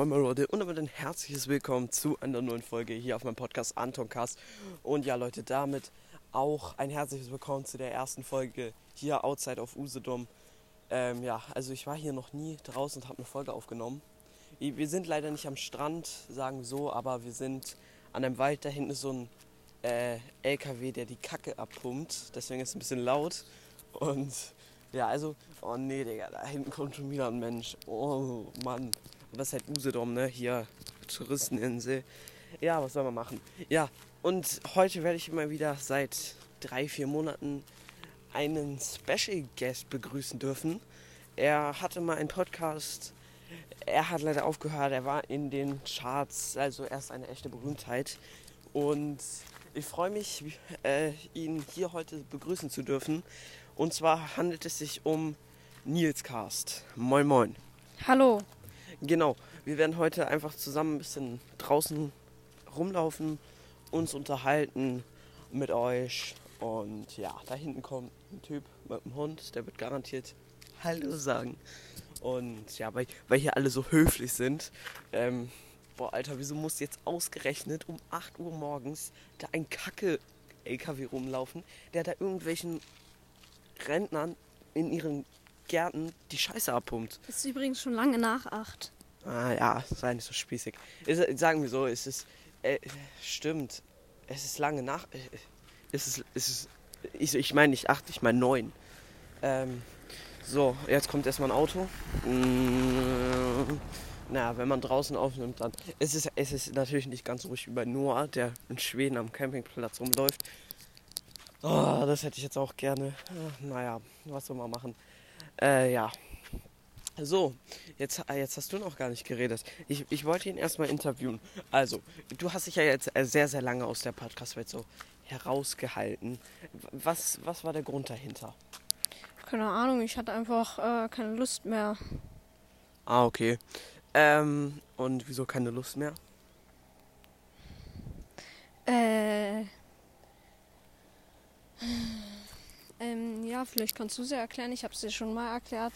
moin moin Leute und damit ein herzliches Willkommen zu einer neuen Folge hier auf meinem Podcast Antoncast. Und ja Leute, damit auch ein herzliches Willkommen zu der ersten Folge hier outside auf Usedom. Ähm, ja, also ich war hier noch nie draußen und habe eine Folge aufgenommen. Wir sind leider nicht am Strand, sagen wir so, aber wir sind an einem Wald. Da hinten ist so ein äh, LKW, der die Kacke abpumpt. Deswegen ist es ein bisschen laut. Und ja, also, oh nee, Digga, da hinten kommt schon wieder ein Mensch. Oh Mann. Was ist halt Usedom, ne? Hier, Touristeninsel. Ja, was soll man machen? Ja, und heute werde ich immer wieder seit drei, vier Monaten einen Special Guest begrüßen dürfen. Er hatte mal einen Podcast. Er hat leider aufgehört. Er war in den Charts, also er ist eine echte Berühmtheit. Und ich freue mich, äh, ihn hier heute begrüßen zu dürfen. Und zwar handelt es sich um Nils Cast. Moin, moin. Hallo. Genau, wir werden heute einfach zusammen ein bisschen draußen rumlaufen, uns unterhalten mit euch. Und ja, da hinten kommt ein Typ mit einem Hund, der wird garantiert Hallo sagen. Und ja, weil, weil hier alle so höflich sind. Ähm, boah, Alter, wieso muss jetzt ausgerechnet um 8 Uhr morgens da ein Kacke-LKW rumlaufen, der da irgendwelchen Rentnern in ihren Gärten die Scheiße abpumpt. Ist übrigens schon lange nach acht. Ah ja, sei nicht so spießig. Ist, sagen wir so, es ist. Äh, stimmt. Es ist lange nach. Äh, es ist. Es ist ich, ich meine nicht acht, ich meine neun. Ähm, so, jetzt kommt erstmal ein Auto. Mm, na, wenn man draußen aufnimmt, dann. Es ist, es ist natürlich nicht ganz ruhig wie bei Noah, der in Schweden am Campingplatz rumläuft. Oh, das hätte ich jetzt auch gerne. Ach, naja, was soll man machen? Äh, ja. So, jetzt, äh, jetzt hast du noch gar nicht geredet. Ich, ich wollte ihn erstmal interviewen. Also, du hast dich ja jetzt äh, sehr, sehr lange aus der Podcast-Welt so herausgehalten. Was, was war der Grund dahinter? Keine Ahnung, ich hatte einfach äh, keine Lust mehr. Ah, okay. Ähm, und wieso keine Lust mehr? Äh. Ähm, ja, vielleicht kannst du sie erklären. Ich habe es dir schon mal erklärt.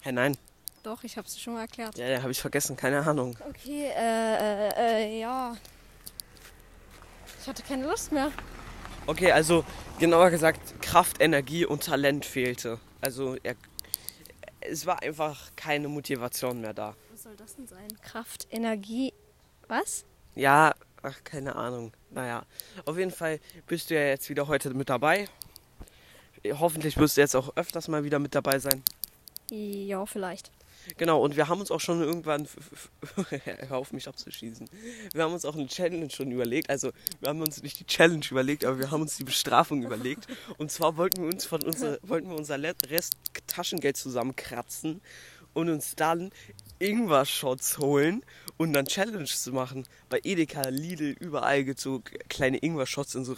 Hä, nein. Doch, ich habe es dir schon mal erklärt. Ja, ja, habe ich vergessen. Keine Ahnung. Okay, äh, äh, äh, ja. Ich hatte keine Lust mehr. Okay, also genauer gesagt, Kraft, Energie und Talent fehlte. Also er, es war einfach keine Motivation mehr da. Was soll das denn sein? Kraft, Energie, was? Ja, ach, keine Ahnung. Naja, auf jeden Fall bist du ja jetzt wieder heute mit dabei. Hoffentlich wirst du jetzt auch öfters mal wieder mit dabei sein. Ja, vielleicht. Genau, und wir haben uns auch schon irgendwann, hör auf mich abzuschießen, wir haben uns auch eine Challenge schon überlegt. Also, wir haben uns nicht die Challenge überlegt, aber wir haben uns die Bestrafung überlegt. Und zwar wollten wir uns von unser, wollten wir unser Rest Taschengeld zusammenkratzen und uns dann Ingwer-Shots holen und dann Challenge zu machen. Bei Edeka, Lidl, überall gibt es so kleine Ingwer-Shots in so,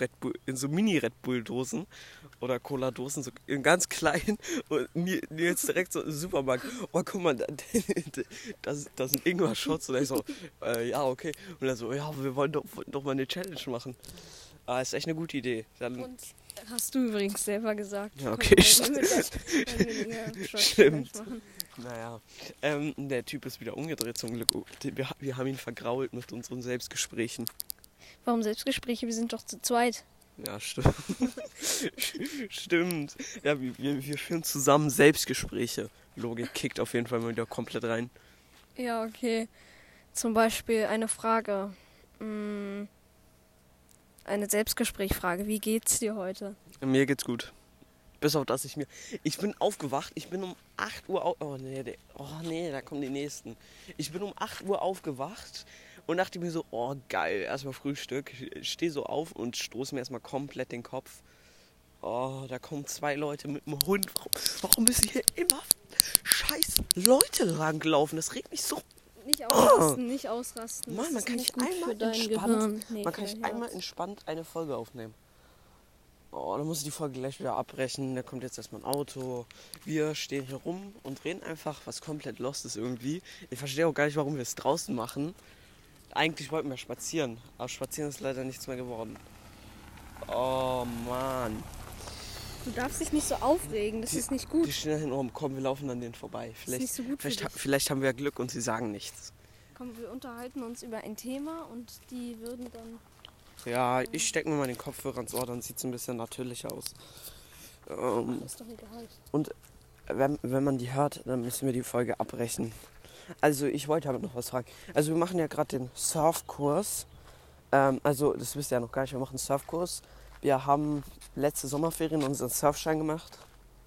in so Mini-Red Bull-Dosen oder Cola-Dosen, so in ganz klein. Und jetzt direkt so im Supermarkt, oh guck mal, das, das sind Ingwer-Shots. Und ich so, äh, ja, okay. Und er so, ja, wir wollen doch, doch mal eine Challenge machen. Ah, ist echt eine gute Idee. Dann und hast du übrigens selber gesagt. Ja, okay, stimmt. Stimmt. Naja, ähm, der Typ ist wieder umgedreht zum Glück. Wir, wir haben ihn vergrault mit unseren Selbstgesprächen. Warum Selbstgespräche? Wir sind doch zu zweit. Ja, stimmt. stimmt. Ja, wir, wir führen zusammen Selbstgespräche. Logik kickt auf jeden Fall mal wieder komplett rein. Ja, okay. Zum Beispiel eine Frage. Hm, eine Selbstgesprächfrage. Wie geht's dir heute? Mir geht's gut. Bis auf das ich mir. Ich bin aufgewacht. Ich bin um 8 Uhr. Au oh, nee, oh nee, da kommen die nächsten. Ich bin um 8 Uhr aufgewacht und dachte mir so: Oh, geil. Erstmal Frühstück. Ich stehe so auf und stoße mir erstmal komplett den Kopf. Oh, da kommen zwei Leute mit dem Hund. Warum, warum müssen hier immer scheiß Leute langlaufen? Das regt mich so. Nicht ausrasten, oh. nicht ausrasten. Mann, man kann nicht einmal entspannt, nee, man kann nicht einmal entspannt eine Folge aufnehmen. Oh, dann muss ich die Folge gleich wieder abbrechen. Da kommt jetzt erstmal ein Auto. Wir stehen hier rum und reden einfach, was komplett lost ist irgendwie. Ich verstehe auch gar nicht, warum wir es draußen machen. Eigentlich wollten wir spazieren, aber spazieren ist leider nichts mehr geworden. Oh Mann. Du darfst dich nicht so aufregen, das die, ist nicht gut. Die stehen da hinten rum, komm, wir laufen an denen vorbei. Vielleicht, das ist nicht so gut vielleicht, ha, vielleicht haben wir Glück und sie sagen nichts. Komm, wir unterhalten uns über ein Thema und die würden dann. Ja, ich stecke mir mal den Kopfhörer ins Ohr, dann sieht es ein bisschen natürlicher aus. Ähm, Ist doch egal. und wenn, wenn man die hört, dann müssen wir die Folge abbrechen. Also ich wollte aber noch was fragen. Also wir machen ja gerade den Surfkurs. Ähm, also das wisst ihr ja noch gar nicht, wir machen einen Surfkurs. Wir haben letzte Sommerferien unseren Surfschein gemacht.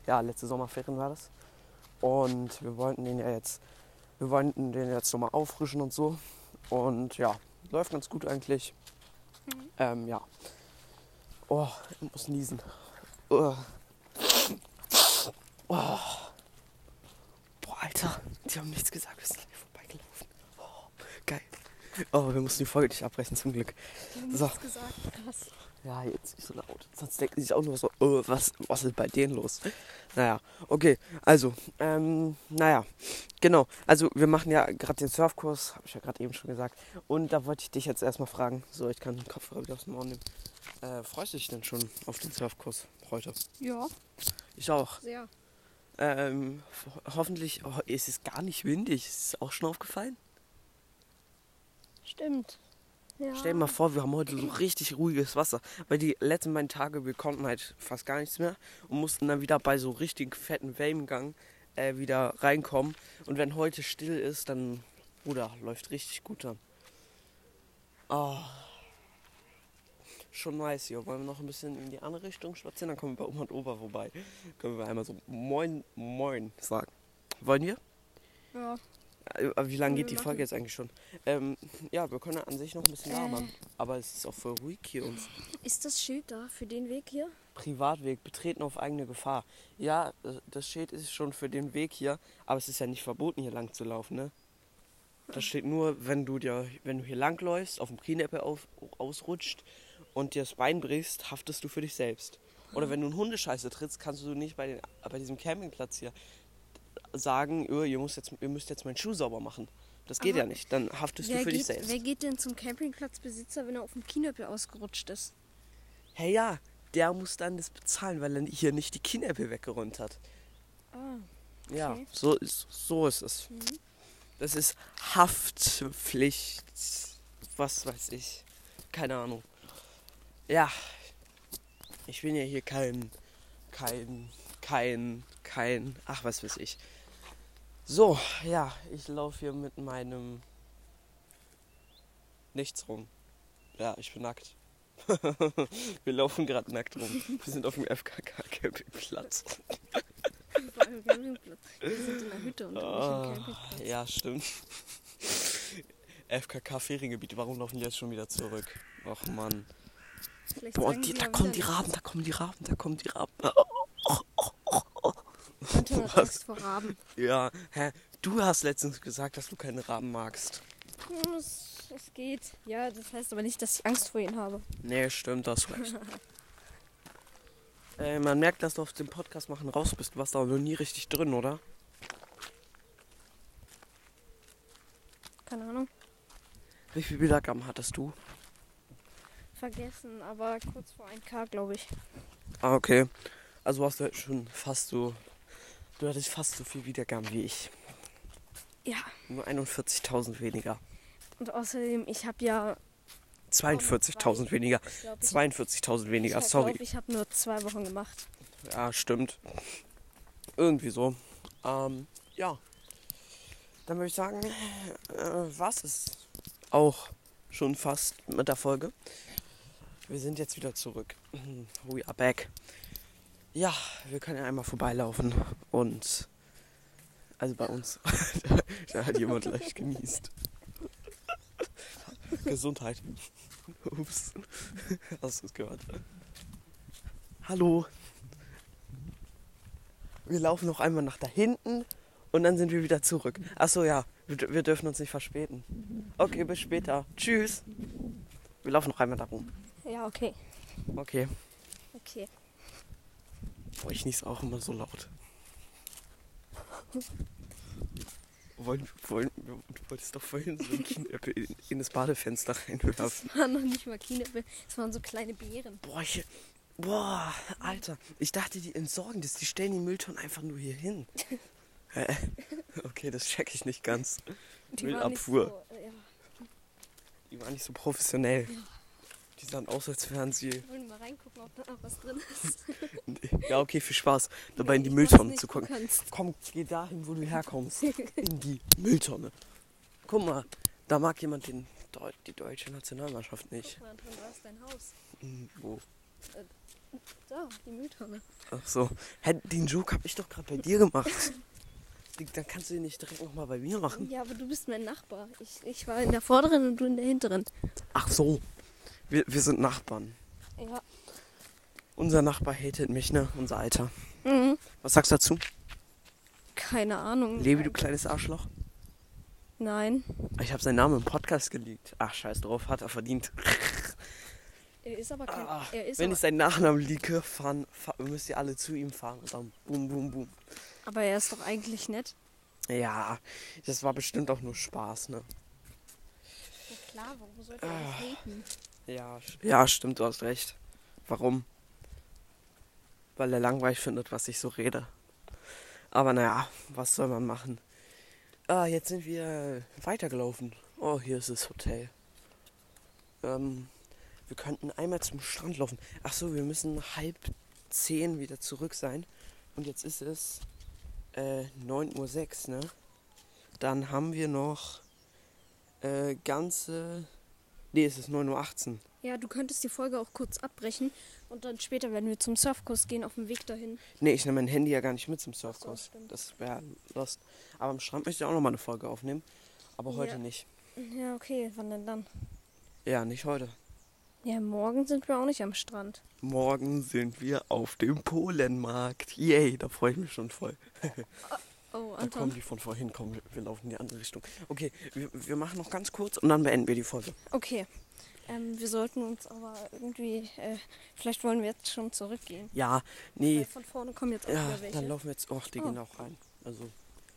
Ja, letzte Sommerferien war das. Und wir wollten den ja jetzt, wir wollten den jetzt nochmal auffrischen und so. Und ja, läuft ganz gut eigentlich. Ähm, ja. Oh, ich muss niesen. Oh. Oh. Boah, Alter, die haben nichts gesagt, wir sind an mir vorbeigelaufen. Oh, geil. Oh, wir mussten die Folge nicht abbrechen, zum Glück. So. Nichts gesagt. Krass. Ja, jetzt nicht so laut. Sonst denken sich auch nur so, oh, was, was ist bei denen los? Naja, okay, also, ähm, naja, genau. Also, wir machen ja gerade den Surfkurs, habe ich ja gerade eben schon gesagt. Und da wollte ich dich jetzt erstmal fragen, so, ich kann den Kopfhörer wieder aus dem Ohr nehmen. Äh, freust du dich denn schon auf den Surfkurs heute? Ja, Ich auch. sehr. Ähm, ho hoffentlich oh, ist es gar nicht windig. Ist es auch schon aufgefallen? Stimmt. Ja. Stell dir mal vor, wir haben heute so richtig ruhiges Wasser. Weil die letzten beiden Tage, wir konnten halt fast gar nichts mehr und mussten dann wieder bei so richtig fetten Wellengang äh, wieder reinkommen. Und wenn heute still ist, dann, Bruder, läuft richtig gut dann. Oh. Schon nice hier. Wollen wir noch ein bisschen in die andere Richtung spazieren? Dann kommen wir bei Oma und Opa vorbei. Können wir einmal so Moin, Moin sagen. Wollen wir? Ja. Äh, Wie lange geht die. Folge jetzt eigentlich schon? Ähm, ja, wir können an sich noch ein bisschen Äh. labern. Aber es ist auch voll ruhig hier und Ist das Schild da für den Weg hier? Privatweg, betreten auf eigene Gefahr. Ja, äh, das Schild ist schon für den Weg hier, aber es ist ja nicht verboten, hier lang zu laufen, ne? Das steht nur, wenn du dir, wenn du hier lang läufst, auf dem Knieneppe auf, ausrutscht und dir das Bein brichst, haftest du für dich selbst. Oder wenn du in Hundescheiße trittst, kannst du nicht bei, den, bei diesem Campingplatz hier sagen, "Ö, ihr, müsst jetzt, ihr müsst jetzt meinen Schuh sauber machen. Das geht Aber ja nicht. Dann haftest du für dich geht, selbst. wer geht denn zum Campingplatzbesitzer, wenn er auf dem Kinöppel ausgerutscht ist? Hey ja, der muss dann das bezahlen, weil er hier nicht die Knieneppe weggeräumt hat. Ah, Ja, Okay. so ist, so ist es. Das ist Haftpflicht. Was weiß ich. Keine Ahnung. Ja. Ich bin ja hier kein, kein, kein, kein, ach was weiß ich. So, ja, ich laufe hier mit meinem nichts rum. Ja, ich bin nackt. Wir laufen gerade nackt rum. Wir sind auf dem FKK-Campingplatz. vor allem Campingplatz. Wir sind in der Hütte und Ah, nicht im Campingplatz. ja, stimmt. FKK Feriengebiet, warum laufen die jetzt schon wieder zurück? Ach Mann. Vielleicht Boah, die, da kommen die Raben, da kommen die Raben, da kommen die Raben. nicht. Anton hat? Angst vor Raben. Ja, hä? Du hast letztens gesagt, dass du keine Raben magst. Es, es geht. Ja, das heißt aber nicht, dass ich Angst vor ihnen habe. Nee, stimmt, das recht. äh, man merkt, dass du auf dem Podcast machen raus bist. Du warst da noch nie richtig drin, oder? Keine Ahnung. Wie viel Wiedergaben hattest du? Vergessen, aber kurz vor 1K, glaube ich. Ah, okay. Also hast du halt schon fast so. Du hattest fast so viel Wiedergaben wie ich. Ja. Nur 41.000 weniger. Und außerdem, ich habe ja. 42.000 weniger. Ich glaube, ich, 42.000 weniger, ich sorry. Glaub, ich habe nur zwei Wochen gemacht. Ja, stimmt. Irgendwie so. Ähm, ja. Dann würde ich sagen, äh, was ist auch schon fast mit der Folge. Wir sind jetzt wieder zurück. We are back. Ja, wir können ja einmal vorbeilaufen und also bei uns. da hat jemand leicht genießt. Gesundheit. Ups. Hast du es gehört? Hallo. Wir laufen noch einmal nach da hinten und dann sind wir wieder zurück. Achso, ja, wir, wir dürfen uns nicht verspäten. Okay, bis später. Tschüss. Wir laufen noch einmal da rum. Ja, okay. Okay. Okay. Boah, ich nies auch immer so laut. Wollen, wollen, du wolltest doch vorhin so ein Kinäpfel in, in das Badefenster reinwerfen. Das waren noch nicht mal Kinäpfel, das waren so kleine Beeren. Boah, ich, boah, Alter. Ich dachte, die entsorgen das. Die stellen die Mülltonnen einfach nur hier hin. Okay, das check ich nicht ganz. Die waren Müllabfuhr. so, ja, Die war nicht so professionell. Die sahen aus, als wären sie. Wollen wir mal reingucken, ob da noch was drin ist? Ja, okay, viel Spaß, dabei in die Mülltonne zu gucken. Komm, geh dahin, wo du herkommst. In die Mülltonne. Guck mal, da mag jemand den, die deutsche Nationalmannschaft nicht. Guck mal, Anton, da ist dein Haus. Hm, Wo? Da, die Mülltonne. Ach so. Hä, den Joke hab ich doch gerade bei dir gemacht. Dann kannst du den nicht direkt nochmal bei mir machen. Ja, aber du bist mein Nachbar. Ich, ich war in der vorderen und du in der hinteren. Ach so. Wir, wir sind Nachbarn. Ja. Unser Nachbar hatet mich, ne? Unser Alter. Mhm. Was sagst du dazu? Keine Ahnung. Levi, du kleines Arschloch. Nein. Ich habe seinen Namen im Podcast geleakt. Ach, scheiß drauf, hat er verdient. Er ist aber kein. Ah, ist Wenn aber, ich seinen Nachnamen leake, fahren, fahr, müsst ihr alle zu ihm fahren. Und dann boom, boom, boom. aber er ist doch eigentlich nett. Ja, das war bestimmt auch nur Spaß, ne? Ja klar, warum sollte er Ah. das haten? Ja, st- ja, stimmt, du hast recht. Warum? Weil er langweilig findet, was ich so rede. Aber naja, was soll man machen? Ah, jetzt sind wir weitergelaufen. Oh, hier ist das Hotel. Ähm, wir könnten einmal zum Strand laufen. Ach so, wir müssen halb zehn wieder zurück sein. Und jetzt ist es äh, 9.06 Uhr, ne? Dann haben wir noch äh, ganze... Nee, es ist 9.18 Uhr. Ja, du könntest die Folge auch kurz abbrechen und dann später, wenn wir zum Surfkurs gehen, auf dem Weg dahin. Nee, ich nehme mein Handy ja gar nicht mit zum Surfkurs. stimmt. das wäre lost. Aber am Strand möchte ich auch noch mal eine Folge aufnehmen. Aber heute Ja. nicht. Ja, okay, wann denn dann? Ja, nicht heute. Ja, morgen sind wir auch nicht am Strand. Morgen sind wir auf dem Polenmarkt. Yay, da freue ich mich schon voll. Oh, Da kommen Anton. die von vorhin, kommen wir, laufen in die andere Richtung. Okay, wir, wir machen noch ganz kurz und dann beenden wir die Folge. Okay. Ähm, wir sollten uns aber irgendwie, äh, vielleicht wollen wir jetzt schon zurückgehen. Ja, Weil nee. von vorne kommen jetzt auch Ja, welche. dann laufen wir jetzt. Och, die Oh. gehen auch rein. Also,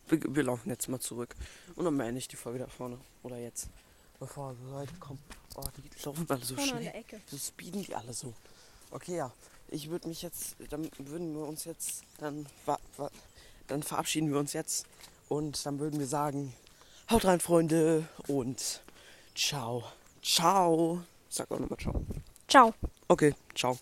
wir, wir laufen jetzt mal zurück. Und dann beende ich die Folge da vorne. Oder jetzt. Bevor Leute kommen. Oh, die laufen alle so vorne schnell. So speeden die alle so. Okay, ja. Ich würde mich jetzt, dann würden wir uns jetzt, dann, dann verabschieden wir uns jetzt und dann würden wir sagen, haut rein, Freunde, und ciao. Ciao. Sag auch nochmal ciao. Ciao. Okay, ciao.